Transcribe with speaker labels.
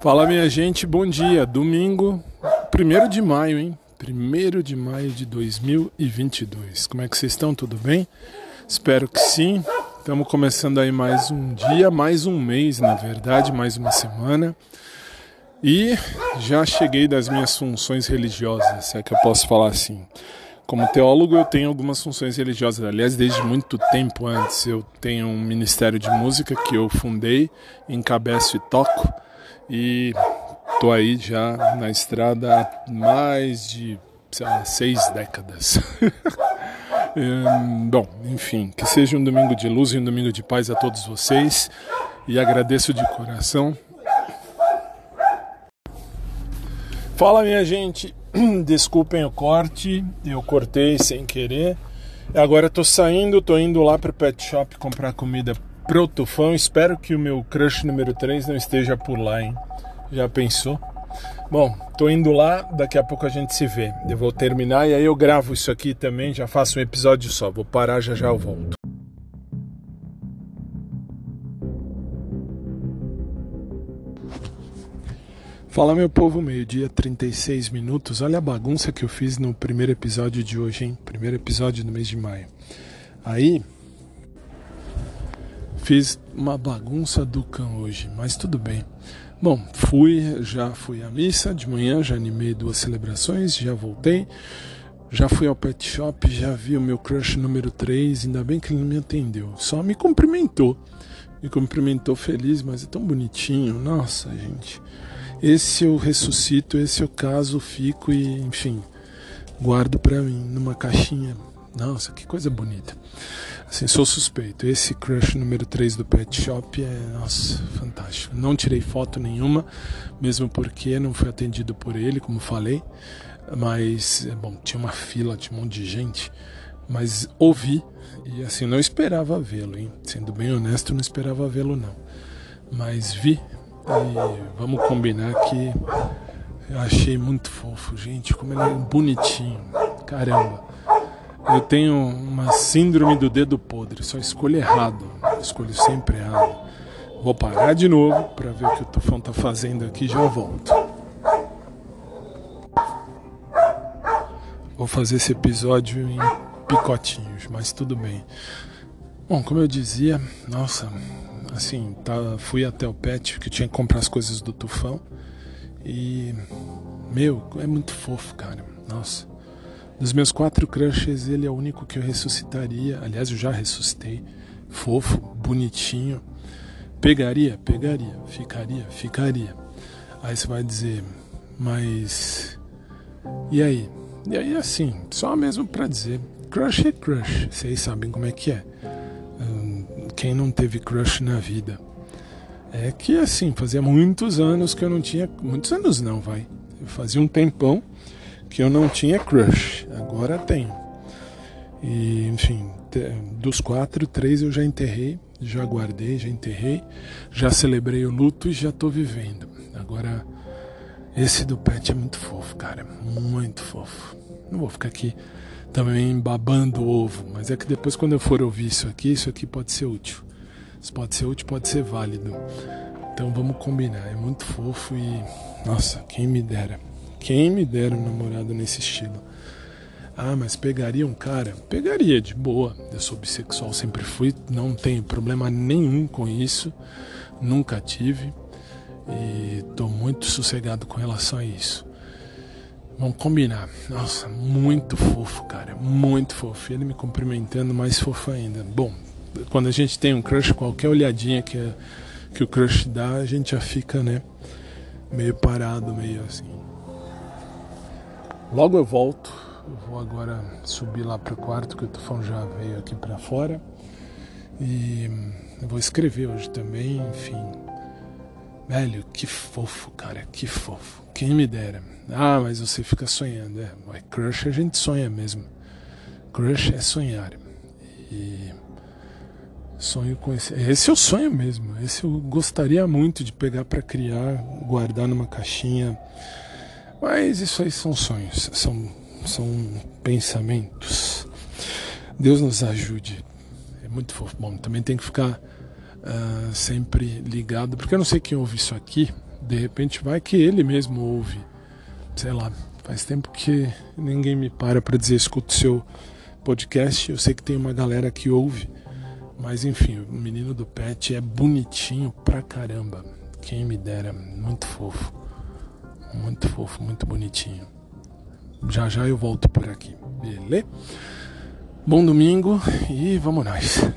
Speaker 1: Fala minha gente, bom dia. Domingo, 1 de maio, hein? 1 de maio de 2022. Como é que vocês estão? Tudo bem? Espero que sim. Estamos começando aí mais um dia, mais um mês, na verdade, mais uma semana. E já cheguei das minhas funções religiosas, se é que eu posso falar assim. Como teólogo, eu tenho algumas funções religiosas. Aliás, desde muito tempo antes, eu tenho um ministério de música que eu fundei, encabeço e toco. E tô aí já na estrada há mais de lá, seis décadas. hum, bom, enfim, que seja um domingo de luz e um domingo de paz a todos vocês. E agradeço de coração. Fala minha gente, desculpem o corte, eu cortei sem querer. Agora estou saindo, estou indo lá para o pet shop comprar comida pro Tufão. Espero que o meu crush número 3 não esteja por lá, hein? Já pensou? Bom, tô indo lá, daqui a pouco a gente se vê. Eu vou terminar e aí eu gravo isso aqui também, já faço um episódio só. Vou parar, já já eu volto. Fala meu povo, meio-dia 36 minutos. Olha a bagunça que eu fiz no primeiro episódio de hoje, hein? Primeiro episódio do mês de maio. Aí, Fiz uma bagunça do cão hoje, mas tudo bem. Bom, fui, já fui à missa de manhã, já animei duas celebrações, já voltei. Já fui ao pet shop, já vi o meu crush número 3, ainda bem que ele não me atendeu. Só me cumprimentou. Me cumprimentou feliz, mas é tão bonitinho. Nossa, gente. Esse eu ressuscito, esse eu caso, fico e, enfim, guardo para mim numa caixinha nossa, que coisa bonita. Assim, sou suspeito. Esse crush número 3 do Pet Shop é, nossa, fantástico. Não tirei foto nenhuma, mesmo porque não fui atendido por ele, como falei. Mas, é bom, tinha uma fila, tinha um monte de gente. Mas ouvi e, assim, não esperava vê-lo, hein? Sendo bem honesto, não esperava vê-lo, não. Mas vi e vamos combinar que eu achei muito fofo, gente, como ele é bonitinho. Caramba. Eu tenho uma síndrome do dedo podre, só escolho errado, escolho sempre errado. Vou parar de novo para ver o que o Tufão está fazendo aqui e já volto. Vou fazer esse episódio em picotinhos, mas tudo bem. Bom, como eu dizia, nossa, assim, tá, fui até o pet que tinha que comprar as coisas do Tufão e meu, é muito fofo, cara. Nossa. Dos meus quatro crushes, ele é o único que eu ressuscitaria. Aliás, eu já ressuscitei. Fofo, bonitinho. Pegaria? Pegaria. Ficaria? Ficaria. Aí você vai dizer, mas. E aí? E aí, assim, só mesmo pra dizer: crush é crush. Vocês sabem como é que é. Hum, quem não teve crush na vida? É que, assim, fazia muitos anos que eu não tinha. Muitos anos não, vai. Eu fazia um tempão que eu não tinha crush, agora tenho. E, enfim, dos quatro, três eu já enterrei, já guardei, já enterrei, já celebrei o luto e já tô vivendo. Agora, esse do pet é muito fofo, cara, muito fofo. Não vou ficar aqui também babando o ovo, mas é que depois quando eu for ouvir isso aqui, isso aqui pode ser útil. Isso pode ser útil, pode ser válido. Então vamos combinar, é muito fofo e nossa, quem me dera. Quem me dera um namorado nesse estilo? Ah, mas pegaria um cara? Pegaria, de boa. Eu sou bissexual, sempre fui, não tenho problema nenhum com isso, nunca tive e tô muito sossegado com relação a isso. Vamos combinar. Nossa, muito fofo, cara, muito fofo. Ele me cumprimentando, mais fofo ainda. Bom, quando a gente tem um crush, qualquer olhadinha que, que o crush dá, a gente já fica, né, meio parado, meio assim. Logo eu volto. Eu vou agora subir lá para o quarto que o tufão já veio aqui para fora. E eu vou escrever hoje também, enfim. Velho, que fofo, cara, que fofo. Quem me dera. Ah, mas você fica sonhando. É, crush a gente sonha mesmo. Crush é sonhar. E sonho com esse. Esse é o sonho mesmo. Esse eu gostaria muito de pegar para criar, guardar numa caixinha mas isso aí são sonhos, são, são pensamentos. Deus nos ajude. É muito fofo. Bom, também tem que ficar uh, sempre ligado, porque eu não sei quem ouve isso aqui De repente vai que ele mesmo ouve. Sei lá, faz tempo que ninguém me para para dizer escuta o seu podcast. Eu sei que tem uma galera que ouve. Mas enfim, o menino do pet é bonitinho pra caramba. Quem me dera, muito fofo. Muito fofo, muito bonitinho. Já já eu volto por aqui, beleza? Bom domingo e vamos nós.